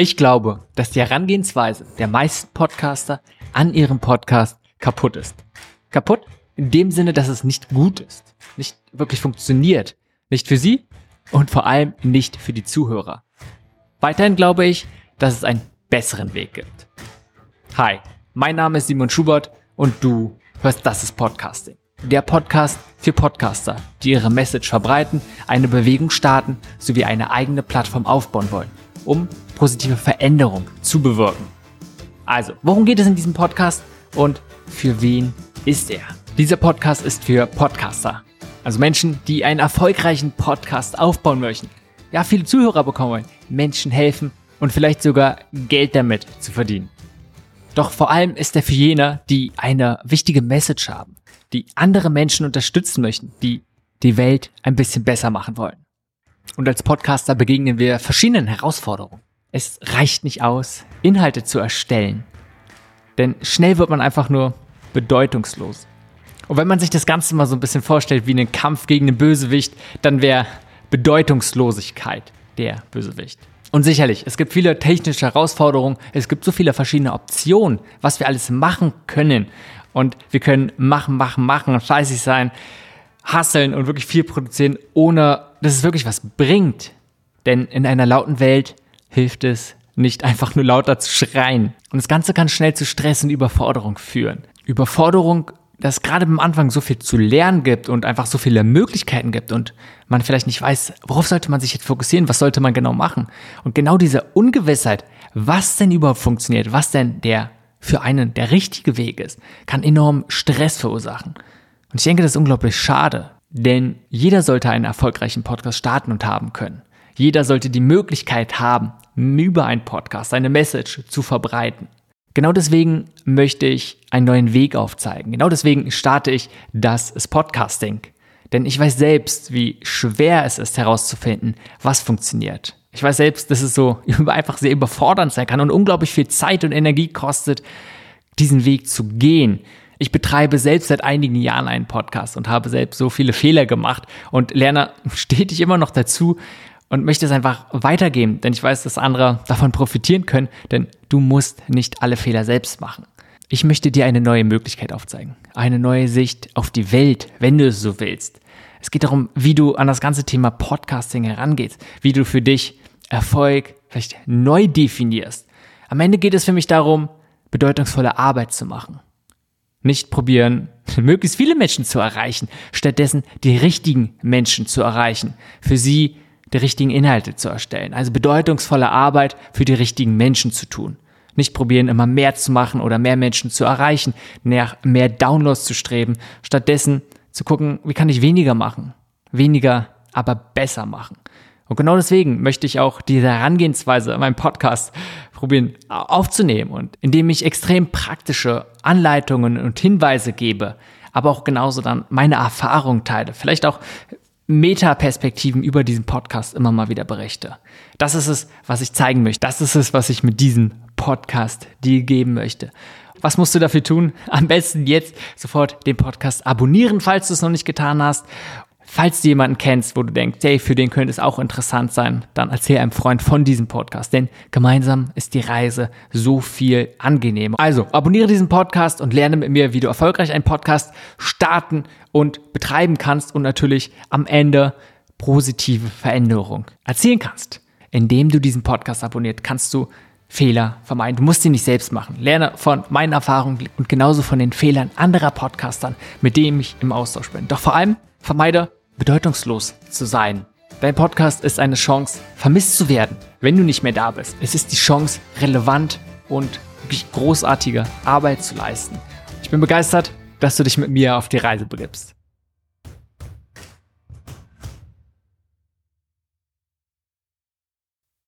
Ich glaube, dass die Herangehensweise der meisten Podcaster an ihrem Podcast kaputt ist. Kaputt in dem Sinne, dass es nicht gut ist, nicht wirklich funktioniert, nicht für sie und vor allem nicht für die Zuhörer. Weiterhin glaube ich, dass es einen besseren Weg gibt. Hi, mein Name ist Simon Schubert und du hörst Das ist Podcasting. Der Podcast für Podcaster, die ihre Message verbreiten, eine Bewegung starten sowie eine eigene Plattform aufbauen wollen, um positive Veränderung zu bewirken. Also, worum geht es in diesem Podcast und für wen ist er? Dieser Podcast ist für Podcaster, also Menschen, die einen erfolgreichen Podcast aufbauen möchten, ja, viele Zuhörer bekommen wollen, Menschen helfen und vielleicht sogar Geld damit zu verdienen. Doch vor allem ist er für jene, die eine wichtige Message haben, die andere Menschen unterstützen möchten, die die Welt ein bisschen besser machen wollen. Und als Podcaster begegnen wir verschiedenen Herausforderungen. Es reicht nicht aus, Inhalte zu erstellen. Denn schnell wird man einfach nur bedeutungslos. Und wenn man sich das Ganze mal so ein bisschen vorstellt wie einen Kampf gegen den Bösewicht, dann wäre Bedeutungslosigkeit der Bösewicht. Und sicherlich, es gibt viele technische Herausforderungen, es gibt so viele verschiedene Optionen, was wir alles machen können. Und wir können machen, machen, machen, fleißig sein, hasseln und wirklich viel produzieren, ohne dass es wirklich was bringt. Denn in einer lauten Welt hilft es nicht einfach nur lauter zu schreien. Und das Ganze kann schnell zu Stress und Überforderung führen. Überforderung, dass gerade am Anfang so viel zu lernen gibt und einfach so viele Möglichkeiten gibt und man vielleicht nicht weiß, worauf sollte man sich jetzt fokussieren, was sollte man genau machen. Und genau diese Ungewissheit, was denn überhaupt funktioniert, was denn der für einen der richtige Weg ist, kann enorm Stress verursachen. Und ich denke, das ist unglaublich schade, denn jeder sollte einen erfolgreichen Podcast starten und haben können. Jeder sollte die Möglichkeit haben, über einen Podcast seine Message zu verbreiten. Genau deswegen möchte ich einen neuen Weg aufzeigen. Genau deswegen starte ich das ist Podcasting. Denn ich weiß selbst, wie schwer es ist herauszufinden, was funktioniert. Ich weiß selbst, dass es so einfach sehr überfordernd sein kann und unglaublich viel Zeit und Energie kostet, diesen Weg zu gehen. Ich betreibe selbst seit einigen Jahren einen Podcast und habe selbst so viele Fehler gemacht und lerne stetig immer noch dazu, und möchte es einfach weitergeben, denn ich weiß, dass andere davon profitieren können, denn du musst nicht alle Fehler selbst machen. Ich möchte dir eine neue Möglichkeit aufzeigen, eine neue Sicht auf die Welt, wenn du es so willst. Es geht darum, wie du an das ganze Thema Podcasting herangehst, wie du für dich Erfolg vielleicht neu definierst. Am Ende geht es für mich darum, bedeutungsvolle Arbeit zu machen. Nicht probieren, möglichst viele Menschen zu erreichen, stattdessen die richtigen Menschen zu erreichen, für sie die richtigen Inhalte zu erstellen. Also bedeutungsvolle Arbeit für die richtigen Menschen zu tun. Nicht probieren, immer mehr zu machen oder mehr Menschen zu erreichen, nach mehr Downloads zu streben. Stattdessen zu gucken, wie kann ich weniger machen? Weniger, aber besser machen. Und genau deswegen möchte ich auch diese Herangehensweise in meinem Podcast probieren aufzunehmen und indem ich extrem praktische Anleitungen und Hinweise gebe, aber auch genauso dann meine Erfahrung teile. Vielleicht auch Metaperspektiven über diesen Podcast immer mal wieder berichte. Das ist es, was ich zeigen möchte. Das ist es, was ich mit diesem Podcast dir geben möchte. Was musst du dafür tun? Am besten jetzt sofort den Podcast abonnieren, falls du es noch nicht getan hast Falls du jemanden kennst, wo du denkst, hey, für den könnte es auch interessant sein, dann erzähl einem Freund von diesem Podcast, denn gemeinsam ist die Reise so viel angenehmer. Also, abonniere diesen Podcast und lerne mit mir, wie du erfolgreich einen Podcast starten und betreiben kannst und natürlich am Ende positive Veränderung erzielen kannst. Indem du diesen Podcast abonniert, kannst du Fehler vermeiden. Du musst sie nicht selbst machen. Lerne von meinen Erfahrungen und genauso von den Fehlern anderer Podcastern, mit denen ich im Austausch bin. Doch vor allem vermeide bedeutungslos zu sein. Dein Podcast ist eine Chance, vermisst zu werden, wenn du nicht mehr da bist. Es ist die Chance, relevant und wirklich großartige Arbeit zu leisten. Ich bin begeistert, dass du dich mit mir auf die Reise begibst.